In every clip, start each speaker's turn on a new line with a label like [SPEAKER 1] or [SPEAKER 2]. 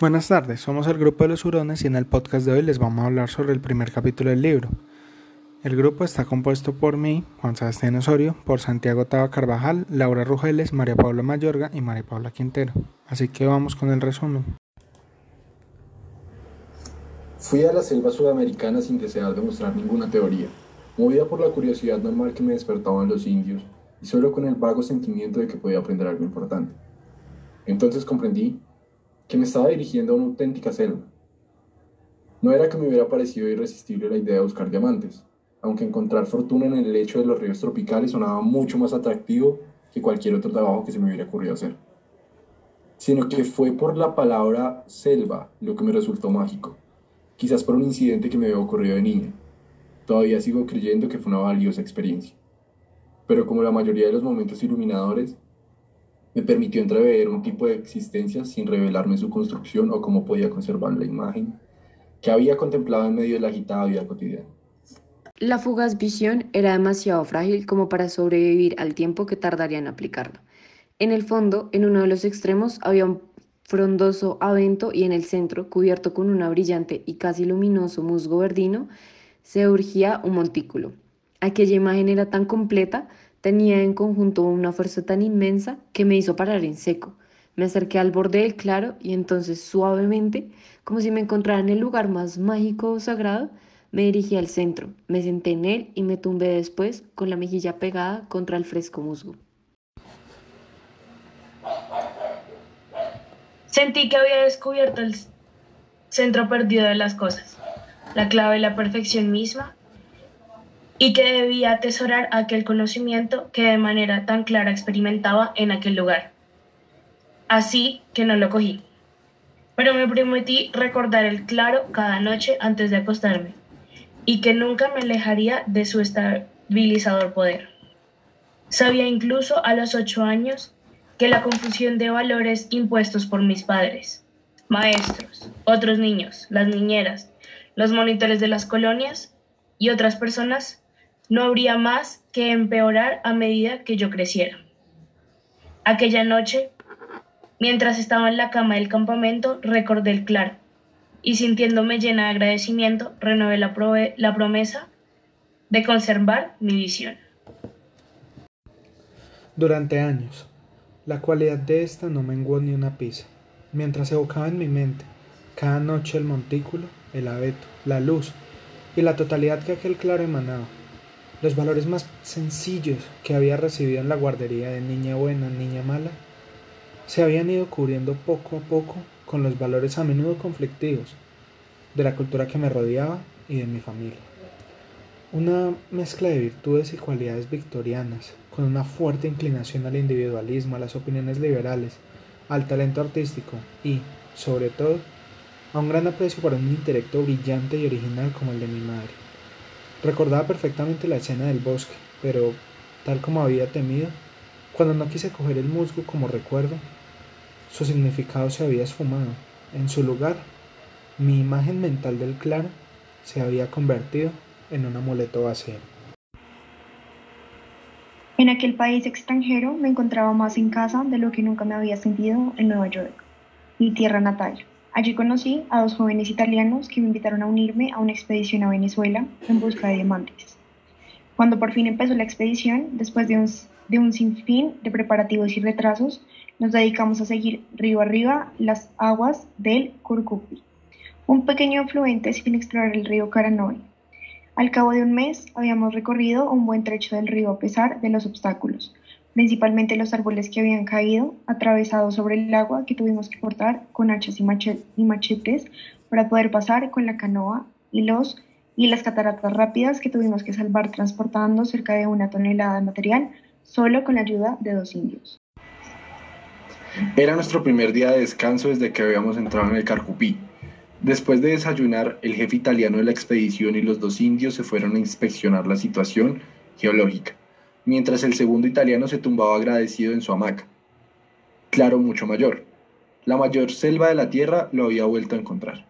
[SPEAKER 1] Buenas tardes, somos el grupo de los hurones y en el podcast de hoy les vamos a hablar sobre el primer capítulo del libro. El grupo está compuesto por mí, Juan Sebastián Osorio, por Santiago Taba Carvajal, Laura Rugeles, María Paula Mayorga y María Paula Quintero. Así que vamos con el resumen.
[SPEAKER 2] Fui a la selva sudamericana sin desear demostrar ninguna teoría, movida por la curiosidad normal que me despertaban los indios y solo con el vago sentimiento de que podía aprender algo importante. Entonces comprendí que me estaba dirigiendo a una auténtica selva. No era que me hubiera parecido irresistible la idea de buscar diamantes, aunque encontrar fortuna en el lecho de los ríos tropicales sonaba mucho más atractivo que cualquier otro trabajo que se me hubiera ocurrido hacer. Sino que fue por la palabra selva lo que me resultó mágico, quizás por un incidente que me había ocurrido de niña. Todavía sigo creyendo que fue una valiosa experiencia. Pero como la mayoría de los momentos iluminadores, me permitió entrever un tipo de existencia sin revelarme su construcción o cómo podía conservar la imagen que había contemplado en medio de la agitada vida cotidiana.
[SPEAKER 3] La fugaz visión era demasiado frágil como para sobrevivir al tiempo que tardaría en aplicarla. En el fondo, en uno de los extremos, había un frondoso avento y en el centro, cubierto con una brillante y casi luminoso musgo verdino, se urgía un montículo. Aquella imagen era tan completa Tenía en conjunto una fuerza tan inmensa que me hizo parar en seco. Me acerqué al borde del claro y entonces suavemente, como si me encontrara en el lugar más mágico o sagrado, me dirigí al centro, me senté en él y me tumbé después con la mejilla pegada contra el fresco musgo.
[SPEAKER 4] Sentí que había descubierto el centro perdido de las cosas, la clave de la perfección misma y que debía atesorar aquel conocimiento que de manera tan clara experimentaba en aquel lugar. Así que no lo cogí, pero me prometí recordar el claro cada noche antes de acostarme y que nunca me alejaría de su estabilizador poder. Sabía incluso a los ocho años que la confusión de valores impuestos por mis padres, maestros, otros niños, las niñeras, los monitores de las colonias y otras personas no habría más que empeorar a medida que yo creciera. Aquella noche, mientras estaba en la cama del campamento, recordé el claro, y sintiéndome llena de agradecimiento, renové la, promesa de conservar mi visión.
[SPEAKER 1] Durante años, la cualidad de esta no menguó ni una pizza. Mientras evocaba en mi mente cada noche el montículo, el abeto, la luz y la totalidad que aquel claro emanaba, los valores más sencillos que había recibido en la guardería de niña buena, niña mala, se habían ido cubriendo poco a poco con los valores a menudo conflictivos de la cultura que me rodeaba y de mi familia. Una mezcla de virtudes y cualidades victorianas, con una fuerte inclinación al individualismo, a las opiniones liberales, al talento artístico y, sobre todo, a un gran aprecio por un intelecto brillante y original como el de mi madre. Recordaba perfectamente la escena del bosque, pero, tal como había temido, cuando no quise coger el musgo como recuerdo, su significado se había esfumado. En su lugar, mi imagen mental del claro se había convertido en un amuleto vacío.
[SPEAKER 5] En aquel país extranjero me encontraba más en casa de lo que nunca me había sentido en Nueva York, mi tierra natal. Allí conocí a dos jóvenes italianos que me invitaron a unirme a una expedición a Venezuela en busca de diamantes. Cuando por fin empezó la expedición, después de un, de un sinfín de preparativos y retrasos, nos dedicamos a seguir río arriba las aguas del Curcupi, un pequeño afluente sin explorar el río Caranoy. Al cabo de un mes habíamos recorrido un buen trecho del río a pesar de los obstáculos, principalmente los árboles que habían caído, atravesados sobre el agua que tuvimos que cortar con hachas y machetes para poder pasar con la canoa y los y las cataratas rápidas que tuvimos que salvar transportando cerca de una tonelada de material solo con la ayuda de dos indios.
[SPEAKER 2] Era nuestro primer día de descanso desde que habíamos entrado en el Carcupí. Después de desayunar, el jefe italiano de la expedición y los dos indios se fueron a inspeccionar la situación geológica mientras el segundo italiano se tumbaba agradecido en su hamaca. Claro, mucho mayor. La mayor selva de la tierra lo había vuelto a encontrar.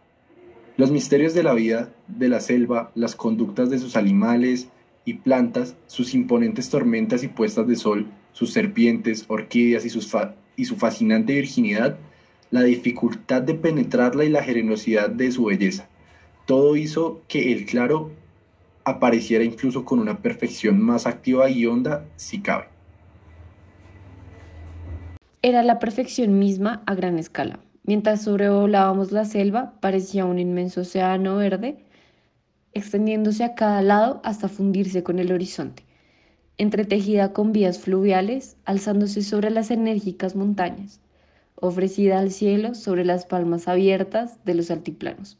[SPEAKER 2] Los misterios de la vida, de la selva, las conductas de sus animales y plantas, sus imponentes tormentas y puestas de sol, sus serpientes, orquídeas y, y su fascinante virginidad, la dificultad de penetrarla y la generosidad de su belleza. Todo hizo que el claro apareciera incluso con una perfección más activa y honda si cabe.
[SPEAKER 3] Era la perfección misma a gran escala. Mientras sobrevolábamos la selva, parecía un inmenso océano verde, extendiéndose a cada lado hasta fundirse con el horizonte, entretejida con vías fluviales, alzándose sobre las enérgicas montañas, ofrecida al cielo sobre las palmas abiertas de los altiplanos.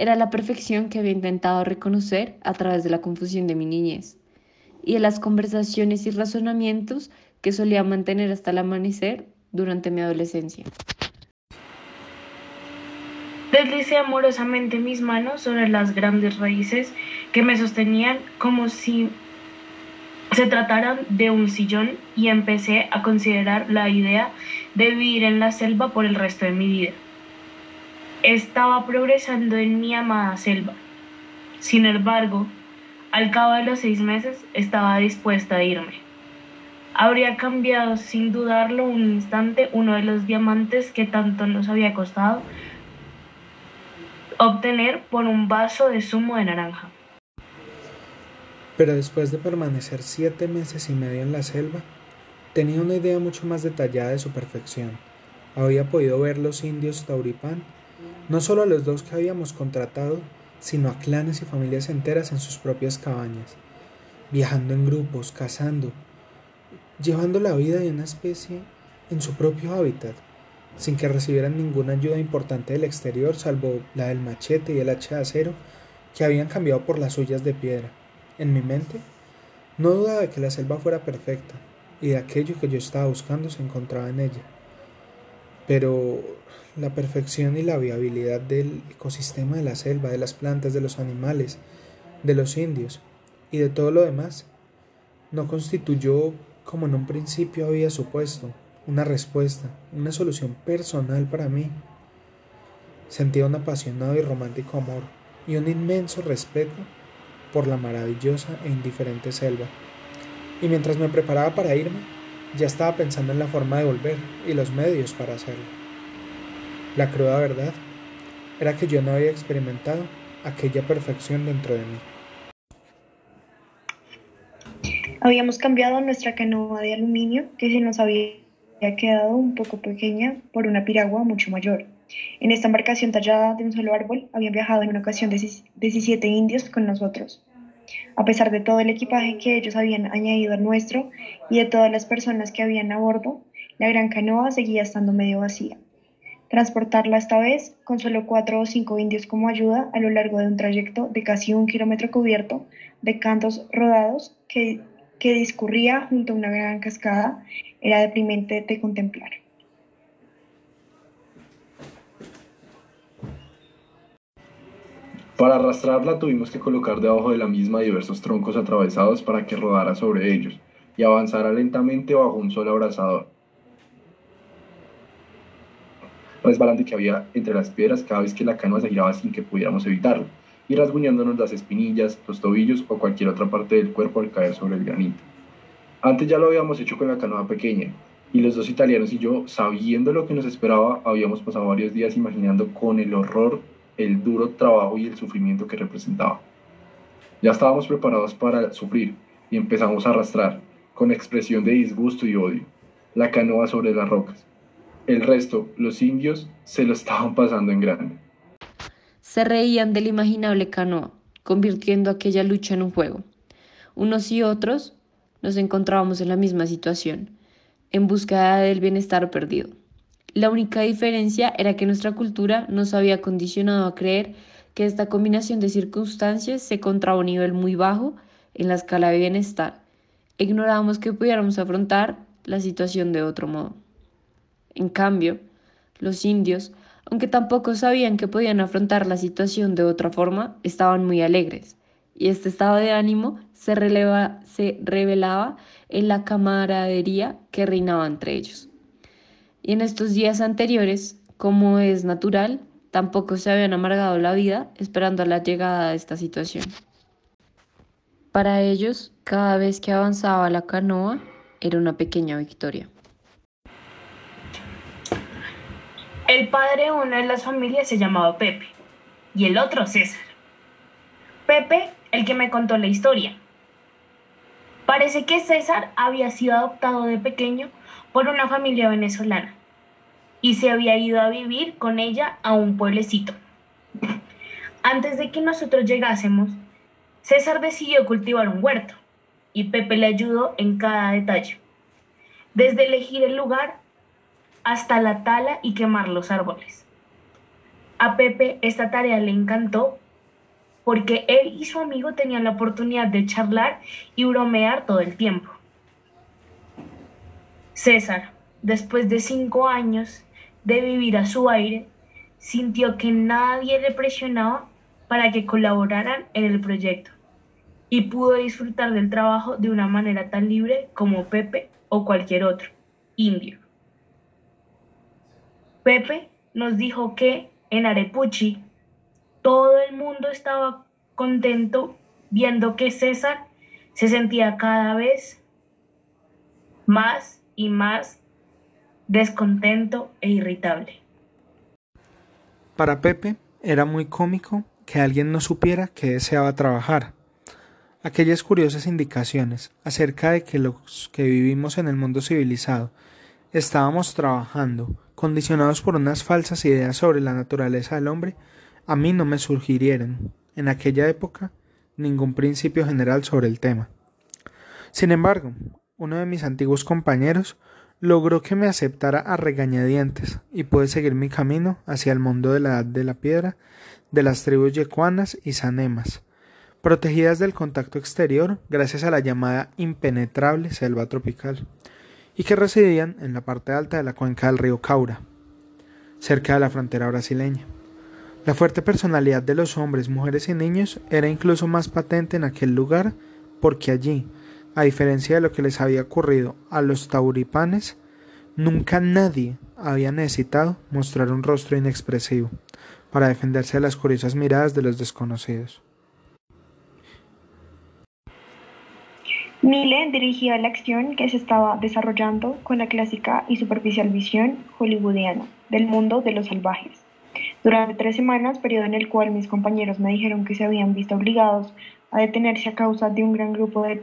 [SPEAKER 3] Era la perfección que había intentado reconocer a través de la confusión de mi niñez y de las conversaciones y razonamientos que solía mantener hasta el amanecer durante mi adolescencia.
[SPEAKER 4] Deslicé amorosamente mis manos sobre las grandes raíces que me sostenían como si se trataran de un sillón y empecé a considerar la idea de vivir en la selva por el resto de mi vida. Estaba progresando en mi amada selva. Sin embargo, al cabo de los seis meses estaba dispuesta a irme. Habría cambiado sin dudarlo un instante uno de los diamantes que tanto nos había costado obtener por un vaso de zumo de naranja.
[SPEAKER 1] Pero después de permanecer siete meses y medio en la selva, tenía una idea mucho más detallada de su perfección. Había podido ver los indios tauripán, no solo a los dos que habíamos contratado, sino a clanes y familias enteras en sus propias cabañas, viajando en grupos, cazando, llevando la vida de una especie en su propio hábitat, sin que recibieran ninguna ayuda importante del exterior salvo la del machete y el hacha de acero que habían cambiado por las suyas de piedra. En mi mente, no dudaba de que la selva fuera perfecta y de aquello que yo estaba buscando se encontraba en ella. Pero la perfección y la viabilidad del ecosistema de la selva, de las plantas, de los animales, de los indios y de todo lo demás, no constituyó, como en un principio había supuesto, una respuesta, una solución personal para mí. Sentía un apasionado y romántico amor y un inmenso respeto por la maravillosa e indiferente selva. Y mientras me preparaba para irme, ya estaba pensando en la forma de volver y los medios para hacerlo. La cruda verdad era que yo no había experimentado aquella perfección dentro de mí.
[SPEAKER 5] Habíamos cambiado nuestra canoa de aluminio que se nos había quedado un poco pequeña por una piragua mucho mayor. En esta embarcación tallada de un solo árbol habían viajado en una ocasión 17 indios con nosotros. A pesar de todo el equipaje que ellos habían añadido al nuestro y de todas las personas que habían a bordo, la gran canoa seguía estando medio vacía. Transportarla esta vez, con solo cuatro o cinco indios como ayuda, a lo largo de un trayecto de casi un kilómetro cubierto de cantos rodados que, que discurría junto a una gran cascada, era deprimente de contemplar.
[SPEAKER 2] Para arrastrarla tuvimos que colocar debajo de la misma diversos troncos atravesados para que rodara sobre ellos y avanzara lentamente bajo un sol abrasador. Resbalante que había entre las piedras cada vez que la canoa se giraba sin que pudiéramos evitarlo, y rasguñándonos las espinillas, los tobillos o cualquier otra parte del cuerpo al caer sobre el granito. Antes ya lo habíamos hecho con la canoa pequeña, y los dos italianos y yo, sabiendo lo que nos esperaba, habíamos pasado varios días imaginando con el horror el duro trabajo y el sufrimiento que representaba. Ya estábamos preparados para sufrir y empezamos a arrastrar, con expresión de disgusto y odio, la canoa sobre las rocas. El resto, los indios, se lo estaban pasando en grande.
[SPEAKER 3] Se reían del imaginable canoa, convirtiendo aquella lucha en un juego. Unos y otros nos encontrábamos en la misma situación, en búsqueda del bienestar perdido. La única diferencia era que nuestra cultura nos había condicionado a creer que esta combinación de circunstancias se encontraba a un nivel muy bajo en la escala de bienestar. Ignorábamos que pudiéramos afrontar la situación de otro modo. En cambio, los indios, aunque tampoco sabían que podían afrontar la situación de otra forma, estaban muy alegres, y este estado de ánimo se, se revelaba en la camaradería que reinaba entre ellos. Y en estos días anteriores, como es natural, tampoco se habían amargado la vida esperando la llegada de esta situación. Para ellos, cada vez que avanzaba la canoa era una pequeña victoria.
[SPEAKER 4] El padre de una de las familias se llamaba Pepe y el otro César. Pepe, el que me contó la historia. Parece que César había sido adoptado de pequeño por una familia venezolana y se había ido a vivir con ella a un pueblecito. Antes de que nosotros llegásemos, César decidió cultivar un huerto y Pepe le ayudó en cada detalle, desde elegir el lugar hasta la tala y quemar los árboles. A Pepe esta tarea le encantó porque él y su amigo tenían la oportunidad de charlar y bromear todo el tiempo. César, después de cinco años de vivir a su aire, sintió que nadie le presionaba para que colaboraran en el proyecto y pudo disfrutar del trabajo de una manera tan libre como Pepe o cualquier otro indio. Pepe nos dijo que en Arepuchi todo el mundo estaba contento viendo que César se sentía cada vez más y más descontento e irritable.
[SPEAKER 1] Para Pepe era muy cómico que alguien no supiera que deseaba trabajar. Aquellas curiosas indicaciones acerca de que los que vivimos en el mundo civilizado estábamos trabajando, condicionados por unas falsas ideas sobre la naturaleza del hombre, a mí no me surgirieron, en aquella época, ningún principio general sobre el tema. Sin embargo, uno de mis antiguos compañeros logró que me aceptara a regañadientes y pude seguir mi camino hacia el mundo de la edad de la piedra, de las tribus yecuanas y sanemas, protegidas del contacto exterior gracias a la llamada impenetrable selva tropical, y que residían en la parte alta de la cuenca del río Caura, cerca de la frontera brasileña. La fuerte personalidad de los hombres, mujeres y niños era incluso más patente en aquel lugar porque allí, a diferencia de lo que les había ocurrido a los tauripanes, nunca nadie había necesitado mostrar un rostro inexpresivo para defenderse de las curiosas miradas de los desconocidos.
[SPEAKER 5] Mille dirigía la acción que se estaba desarrollando con la clásica y superficial visión hollywoodiana del mundo de los salvajes. Durante tres semanas, periodo en el cual mis compañeros me dijeron que se habían visto obligados a detenerse a causa de un gran grupo de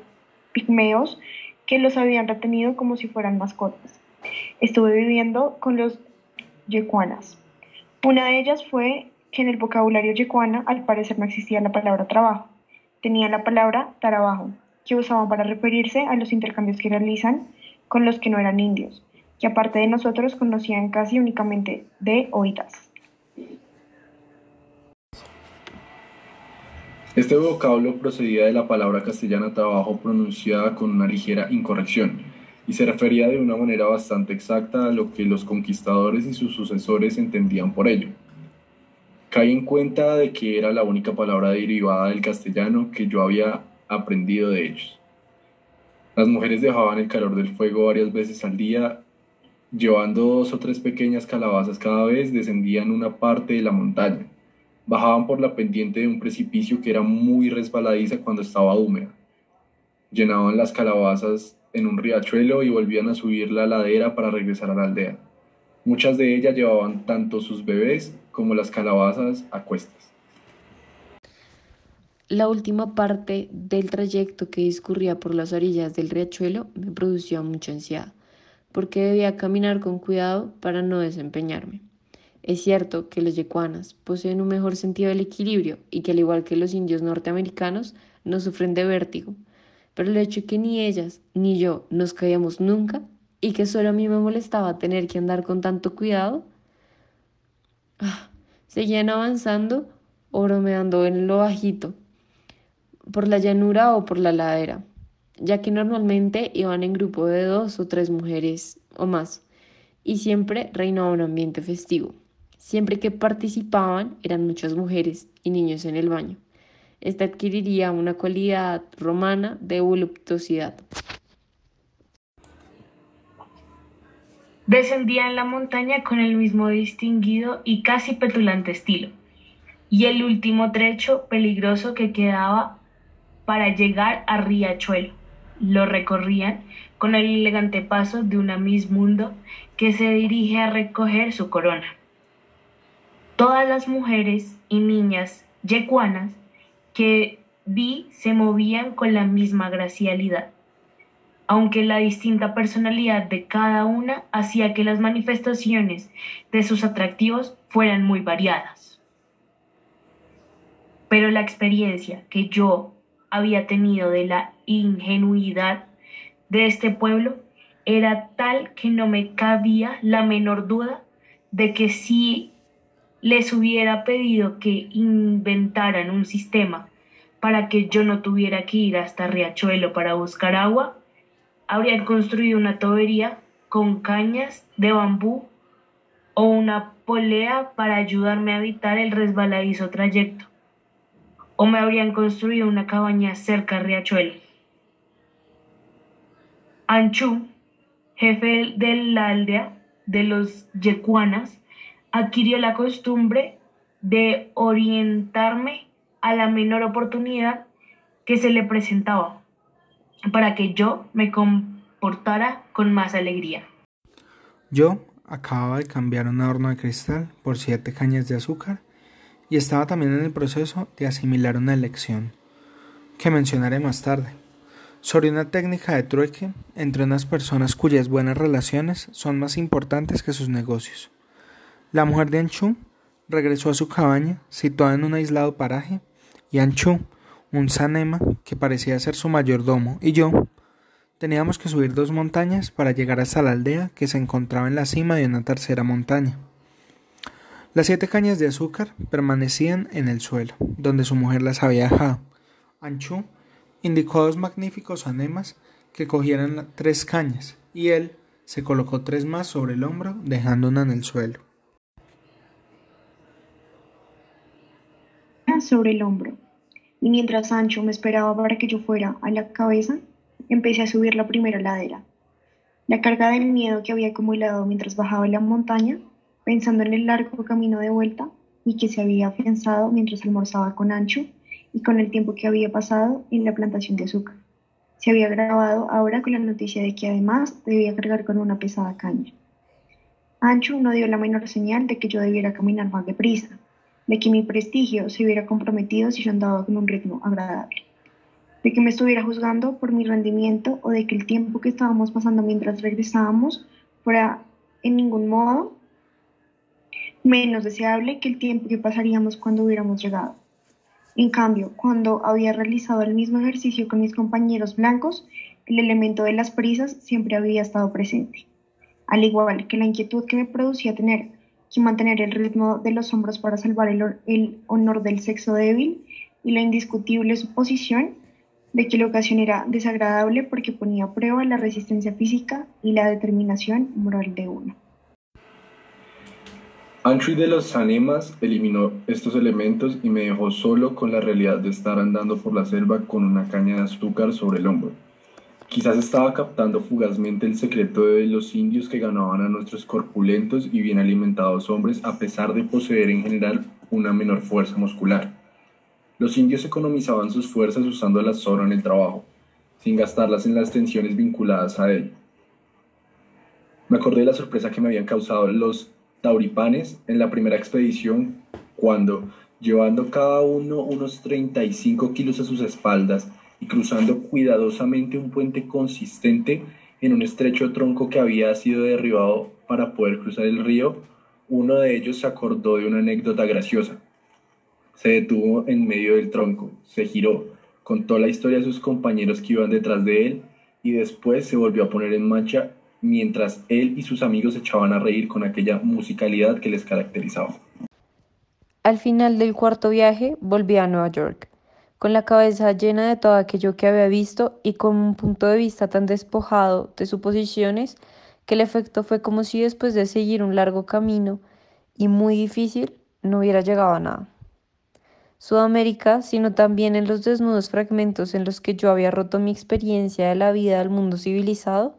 [SPEAKER 5] pigmeos que los habían retenido como si fueran mascotas. Estuve viviendo con los yecuanas. Una de ellas fue que en el vocabulario yecuana al parecer no existía la palabra trabajo, tenía la palabra trabajo, que usaban para referirse a los intercambios que realizan con los que no eran indios, que aparte de nosotros conocían casi únicamente de oídas.
[SPEAKER 2] Este vocablo procedía de la palabra castellana trabajo pronunciada con una ligera incorrección y se refería de una manera bastante exacta a lo que los conquistadores y sus sucesores entendían por ello. Caí en cuenta de que era la única palabra derivada del castellano que yo había aprendido de ellos. Las mujeres dejaban el calor del fuego varias veces al día, llevando dos o tres pequeñas calabazas cada vez, descendían una parte de la montaña Bajaban por la pendiente de un precipicio que era muy resbaladiza cuando estaba húmeda. Llenaban las calabazas en un riachuelo y volvían a subir la ladera para regresar a la aldea. Muchas de ellas llevaban tanto sus bebés como las calabazas a cuestas.
[SPEAKER 3] La última parte del trayecto que discurría por las orillas del riachuelo me producía mucha ansiedad, porque debía caminar con cuidado para no desempeñarme. Es cierto que los yecuanas poseen un mejor sentido del equilibrio y que al igual que los indios norteamericanos no sufren de vértigo, pero el hecho de que ni ellas ni yo nos caíamos nunca y que solo a mí me molestaba tener que andar con tanto cuidado, ah, seguían avanzando o bromeando en lo bajito, por la llanura o por la ladera, ya que normalmente iban en grupo de dos o tres mujeres o más, y siempre reinaba un ambiente festivo. Siempre que participaban eran muchas mujeres y niños en el baño. Esta adquiriría una cualidad romana de voluptuosidad.
[SPEAKER 4] Descendía en la montaña con el mismo distinguido y casi petulante estilo, y el último trecho peligroso que quedaba para llegar a Riachuelo. Lo recorrían con el elegante paso de una Miss Mundo que se dirige a recoger su corona Todas las mujeres y niñas yecuanas que vi se movían con la misma gracialidad, aunque la distinta personalidad de cada una hacía que las manifestaciones de sus atractivos fueran muy variadas. Pero la experiencia que yo había tenido de la ingenuidad de este pueblo era tal que no me cabía la menor duda de que si les hubiera pedido que inventaran un sistema para que yo no tuviera que ir hasta Riachuelo para buscar agua, habrían construido una tubería con cañas de bambú o una polea para ayudarme a evitar el resbaladizo trayecto, o me habrían construido una cabaña cerca de Riachuelo. Anchu, jefe de la aldea de los yecuanas, adquirió la costumbre de orientarme a la menor oportunidad que se le presentaba para que yo me comportara con más alegría.
[SPEAKER 1] Yo acababa de cambiar un horno de cristal por siete cañas de azúcar y estaba también en el proceso de asimilar una lección que mencionaré más tarde sobre una técnica de trueque entre unas personas cuyas buenas relaciones son más importantes que sus negocios. La mujer de Anchu regresó a su cabaña, situada en un aislado paraje, y Anchu, un sanema que parecía ser su mayordomo, y yo teníamos que subir dos montañas para llegar hasta la aldea que se encontraba en la cima de una tercera montaña. Las siete cañas de azúcar permanecían en el suelo, donde su mujer las había dejado. Anchu indicó a dos magníficos anemas que cogieran tres cañas, y él se colocó tres más sobre el hombro, dejando una en el suelo.
[SPEAKER 5] Sobre el hombro, y mientras Sancho me esperaba para que yo fuera a la cabeza, empecé a subir la primera ladera. La carga del miedo que había acumulado mientras bajaba la montaña, pensando en el largo camino de vuelta y que se había afianzado mientras almorzaba con Ancho y con el tiempo que había pasado en la plantación de azúcar. Se había grabado ahora con la noticia de que además debía cargar con una pesada caña. Ancho no dio la menor señal de que yo debiera caminar más deprisa, de que mi prestigio se hubiera comprometido si yo andaba con un ritmo agradable, de que me estuviera juzgando por mi rendimiento o de que el tiempo que estábamos pasando mientras regresábamos fuera en ningún modo menos deseable que el tiempo que pasaríamos cuando hubiéramos llegado. En cambio, cuando había realizado el mismo ejercicio con mis compañeros blancos, el elemento de las prisas siempre había estado presente, al igual que la inquietud que me producía tener que mantener el ritmo de los hombros para salvar el, honor del sexo débil y la indiscutible suposición de que la ocasión era desagradable porque ponía a prueba la resistencia física y la determinación moral de uno.
[SPEAKER 2] Antri de los Sanemas eliminó estos elementos y me dejó solo con la realidad de estar andando por la selva con una caña de azúcar sobre el hombro. Quizás estaba captando fugazmente el secreto de los indios que ganaban a nuestros corpulentos y bien alimentados hombres a pesar de poseer en general una menor fuerza muscular. Los indios economizaban sus fuerzas usando las solo en el trabajo, sin gastarlas en las tensiones vinculadas a él. Me acordé de la sorpresa que me habían causado los tauripanes en la primera expedición cuando, llevando cada uno unos 35 kilos a sus espaldas, y cruzando cuidadosamente un puente consistente en un estrecho tronco que había sido derribado para poder cruzar el río, uno de ellos se acordó de una anécdota graciosa. Se detuvo en medio del tronco, se giró, contó la historia a sus compañeros que iban detrás de él y después se volvió a poner en marcha mientras él y sus amigos echaban a reír con aquella musicalidad que les caracterizaba.
[SPEAKER 3] Al final del cuarto viaje volví a Nueva York con la cabeza llena de todo aquello que había visto y con un punto de vista tan despojado de suposiciones que el efecto fue como si después de seguir un largo camino y muy difícil no hubiera llegado a nada. Sudamérica, sino también en los desnudos fragmentos en los que yo había roto mi experiencia de la vida del mundo civilizado,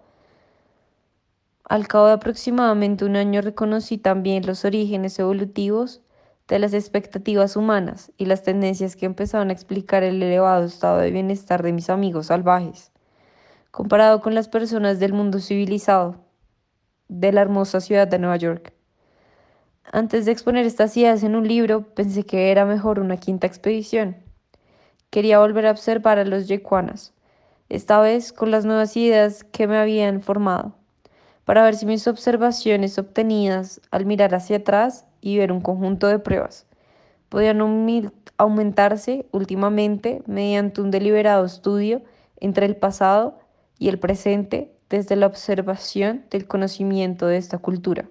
[SPEAKER 3] al cabo de aproximadamente un año reconocí también los orígenes evolutivos de las expectativas humanas y las tendencias que empezaron a explicar el elevado estado de bienestar de mis amigos salvajes, comparado con las personas del mundo civilizado de la hermosa ciudad de Nueva York. Antes de exponer estas ideas en un libro, pensé que era mejor una quinta expedición. Quería volver a observar a los yecuanas, esta vez con las nuevas ideas que me habían formado, para ver si mis observaciones obtenidas al mirar hacia atrás y ver un conjunto de pruebas podían aumentarse últimamente mediante un deliberado estudio entre el pasado y el presente desde la observación del conocimiento de esta cultura.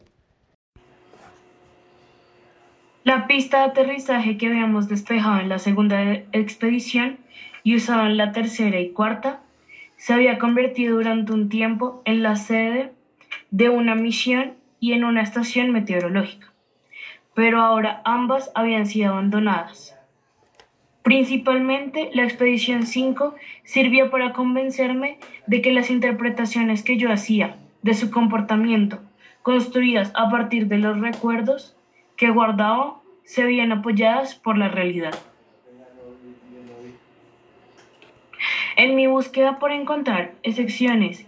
[SPEAKER 4] La pista de aterrizaje que habíamos despejado en la segunda expedición y usado en la tercera y cuarta se había convertido durante un tiempo en la sede de una misión y en una estación meteorológica, pero ahora ambas habían sido abandonadas. Principalmente la expedición 5 sirvió para convencerme de que las interpretaciones que yo hacía de su comportamiento, construidas a partir de los recuerdos que guardaba, se veían apoyadas por la realidad. En mi búsqueda por encontrar excepciones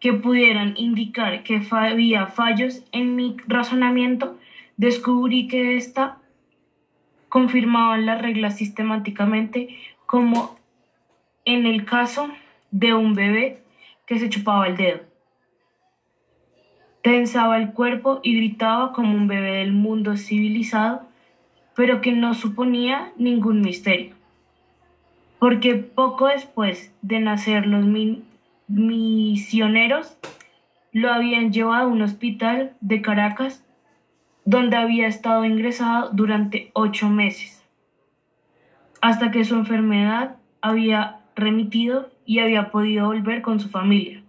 [SPEAKER 4] que pudieran indicar que había fallos en mi razonamiento, descubrí que ésta confirmaban las reglas sistemáticamente, como en el caso de un bebé que se chupaba el dedo. Tensaba el cuerpo y gritaba como un bebé del mundo civilizado, pero que no suponía ningún misterio. Porque poco después de nacer los misioneros lo habían llevado a un hospital de Caracas donde había estado ingresado durante ocho meses, hasta que su enfermedad había remitido y había podido volver con su familia.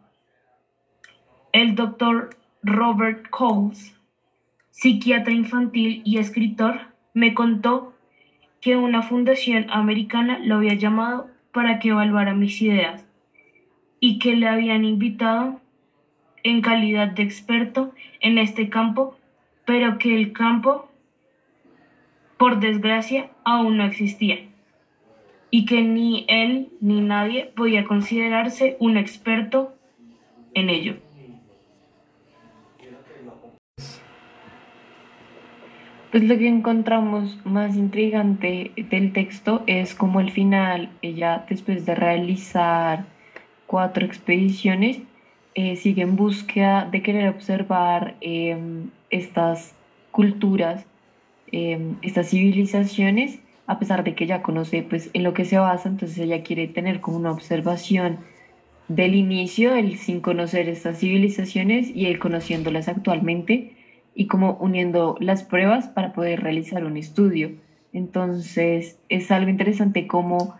[SPEAKER 4] El doctor Robert Coles, psiquiatra infantil y escritor, me contó que una fundación americana lo había llamado para que evaluara mis ideas y que le habían invitado en calidad de experto en este campo pero que el campo, por desgracia, aún no existía, y que ni él ni nadie podía considerarse un experto en ello.
[SPEAKER 3] Pues lo que encontramos más intrigante del texto es como al final ella, después de realizar cuatro expediciones, eh, sigue en búsqueda de querer observar em, estas culturas, em, estas civilizaciones, a pesar de que ya conoce pues, en lo que se basa, entonces ella quiere tener como una observación del inicio, el sin conocer estas civilizaciones y el conociéndolas actualmente y como uniendo las pruebas para poder realizar un estudio. Entonces es algo interesante cómo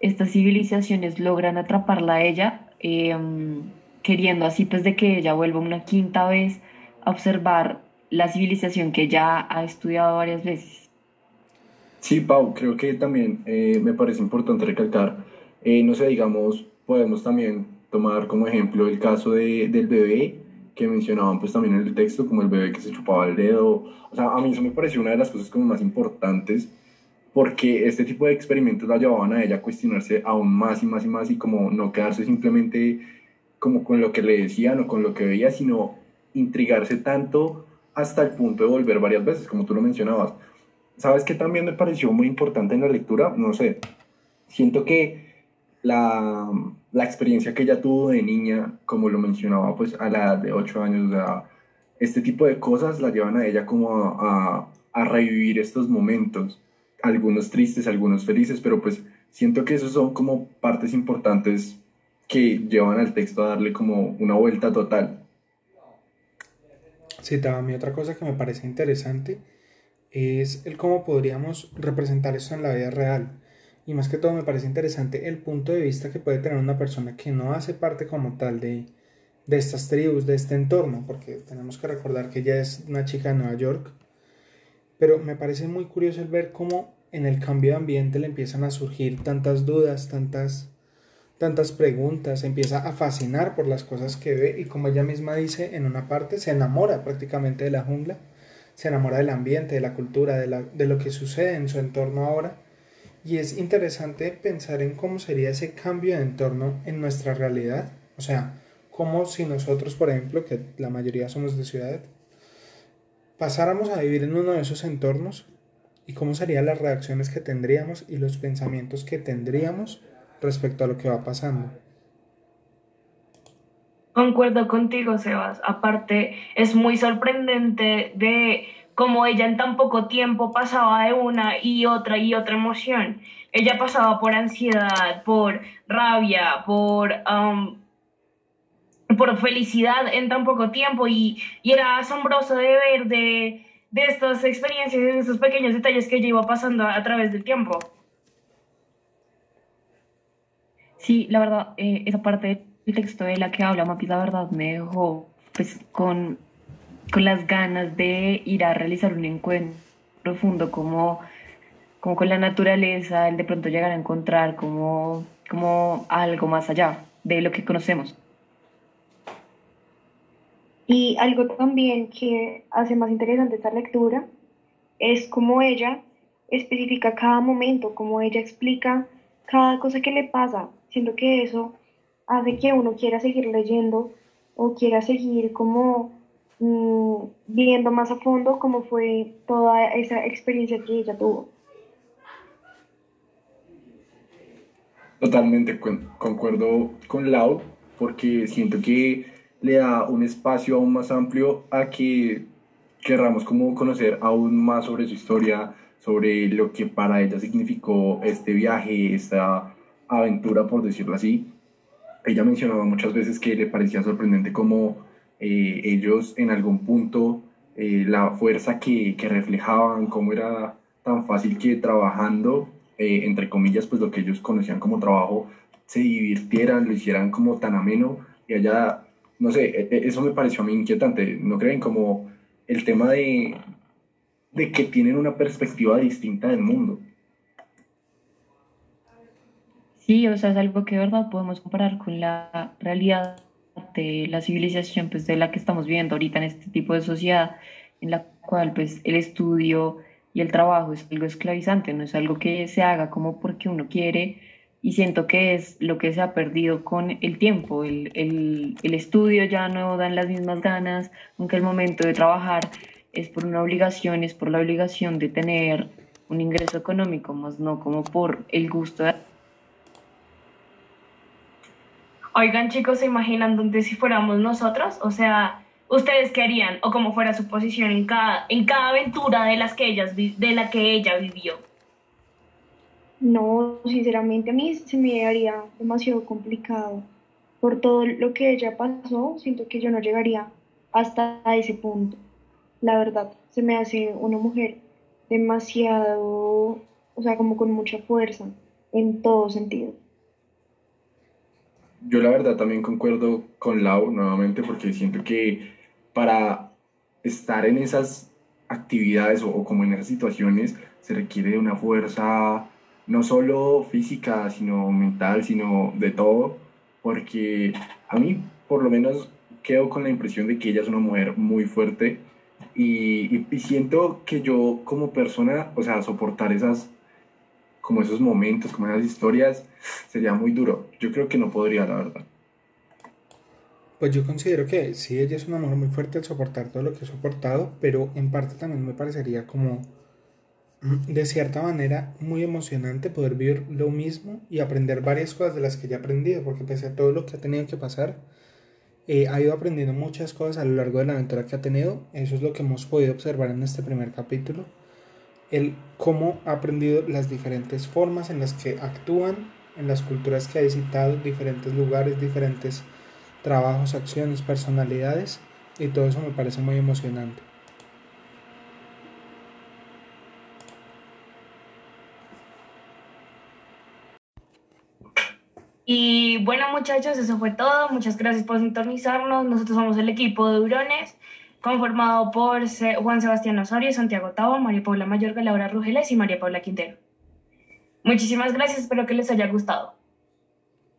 [SPEAKER 3] estas civilizaciones logran atraparla a ella. Em, queriendo así pues de que ella vuelva una quinta vez a observar la civilización que ya ha estudiado varias veces.
[SPEAKER 2] Sí, Pau, creo que también eh, me parece importante recalcar, eh, no sé, digamos, podemos también tomar como ejemplo el caso de, del bebé que mencionaban pues también en el texto, como el bebé que se chupaba el dedo. O sea, a mí eso me pareció una de las cosas como más importantes porque este tipo de experimentos la llevaban a ella a cuestionarse aún más y más y más y como no quedarse simplemente como con lo que le decían o con lo que veía, sino intrigarse tanto hasta el punto de volver varias veces, como tú lo mencionabas. ¿Sabes qué también me pareció muy importante en la lectura? No sé, siento que la, la experiencia que ella tuvo de niña, como lo mencionaba, pues a la edad de 8 años, este tipo de cosas la llevan a ella como a, a, a revivir estos momentos, algunos tristes, algunos felices, pero pues siento que esos son como partes importantes que llevan al texto a darle como una vuelta total.
[SPEAKER 1] Sí, otra cosa que me parece interesante es el cómo podríamos representar eso en la vida real. Y más que todo me parece interesante el punto de vista que puede tener una persona que no hace parte como tal de, de estas tribus, de este entorno, porque tenemos que recordar que ella es una chica de Nueva York. Pero me parece muy curioso el ver cómo en el cambio de ambiente le empiezan a surgir tantas dudas, tantas tantas preguntas, empieza a fascinar por las cosas que ve y como ella misma dice en una parte, se enamora prácticamente de la jungla, se enamora del ambiente, de la cultura, de, la, de lo que sucede en su entorno ahora. Y es interesante pensar en cómo sería ese cambio de entorno en nuestra realidad. O sea, como si nosotros, por ejemplo, que la mayoría somos de ciudad, pasáramos a vivir en uno de esos entornos y cómo serían las reacciones que tendríamos y los pensamientos que tendríamos respecto a lo que va pasando.
[SPEAKER 4] Concuerdo contigo, Sebas. Aparte, es muy sorprendente de cómo ella en tan poco tiempo pasaba de una y otra y otra emoción. Ella pasaba por ansiedad, por rabia, por, um, por felicidad en tan poco tiempo y, y era asombroso de ver de, de estas experiencias, de estos pequeños detalles que ella iba pasando a, través del tiempo.
[SPEAKER 3] Sí, la verdad, eh, esa parte del texto de la que habla Mapi, la verdad me dejó pues con con las ganas de ir a realizar un encuentro profundo como, como con la naturaleza, el de pronto llegar a encontrar como, como algo más allá de lo que conocemos.
[SPEAKER 5] Y algo también que hace más interesante esta lectura es cómo ella especifica cada momento, cómo ella explica cada cosa que le pasa. Siento que eso hace que uno quiera seguir leyendo o quiera seguir como Mm, viendo más a fondo cómo fue toda esa experiencia que ella tuvo.
[SPEAKER 2] Totalmente concuerdo con Lau, porque siento que le da un espacio aún más amplio a que querramos como conocer aún más sobre su historia, sobre lo que para ella significó este viaje, esta aventura, por decirlo así. Ella mencionaba muchas veces que le parecía sorprendente cómo eh, ellos en algún punto eh, la fuerza que, que, reflejaban, cómo era tan fácil que trabajando, eh, entre comillas, pues lo que ellos conocían como trabajo, se divirtieran, lo hicieran como tan ameno y allá, no sé, e, e, eso me pareció a mí inquietante, ¿no creen? Como el tema de, de que tienen una perspectiva distinta del mundo.
[SPEAKER 3] Sí, o sea, es algo que de verdad podemos comparar con la realidad de la civilización pues de la que estamos viviendo ahorita en este tipo de sociedad en la cual pues el estudio y el trabajo es algo esclavizante, no es algo que se haga como porque uno quiere y siento que es lo que se ha perdido con el tiempo, el, el, el estudio ya no dan las mismas ganas, aunque el momento de trabajar es por una obligación, es por la obligación de tener un ingreso económico, más no como por el gusto de
[SPEAKER 4] Oigan, chicos, ¿se imaginan dónde si fuéramos nosotros? O sea, ¿ustedes qué harían? O cómo fuera su posición en cada, en cada aventura de, las que de la que ella vivió.
[SPEAKER 5] No, sinceramente a mí se me haría demasiado complicado. Por todo lo que ella pasó, siento que yo no llegaría hasta ese punto. La verdad, se me hace una mujer demasiado, o sea, como con mucha fuerza en todo sentido.
[SPEAKER 2] Yo la verdad también concuerdo con Lau nuevamente porque siento que para estar en esas actividades o, como en esas situaciones se requiere de una fuerza no solo física, sino mental, sino de todo, porque a mí por lo menos quedo con la impresión de que ella es una mujer muy fuerte y, y siento que yo como persona, o sea, soportar esas como esos momentos, como esas historias, sería muy duro. Yo creo que no podría, la verdad.
[SPEAKER 1] Pues yo considero que sí, ella es una mujer muy fuerte al soportar todo lo que ha soportado, pero en parte también me parecería como, mm, de cierta manera, muy emocionante poder vivir lo mismo y aprender varias cosas de las que ya ha aprendido, porque pese a todo lo que ha tenido que pasar, eh, ha ido aprendiendo muchas cosas a lo largo de la aventura que ha tenido. Eso es lo que hemos podido observar en este primer capítulo el cómo ha aprendido las diferentes formas en las que actúan, en las culturas que ha visitado, diferentes lugares, diferentes trabajos, acciones, personalidades, y todo eso me parece muy emocionante.
[SPEAKER 4] Y bueno muchachos, eso fue todo. Muchas gracias por sintonizarnos. Nosotros somos el equipo de Hurones conformado por Juan Sebastián Osorio, Santiago Tavo, María Paula Mayorga, Laura Rugeles y María Paula Quintero. Muchísimas gracias, espero que les haya gustado.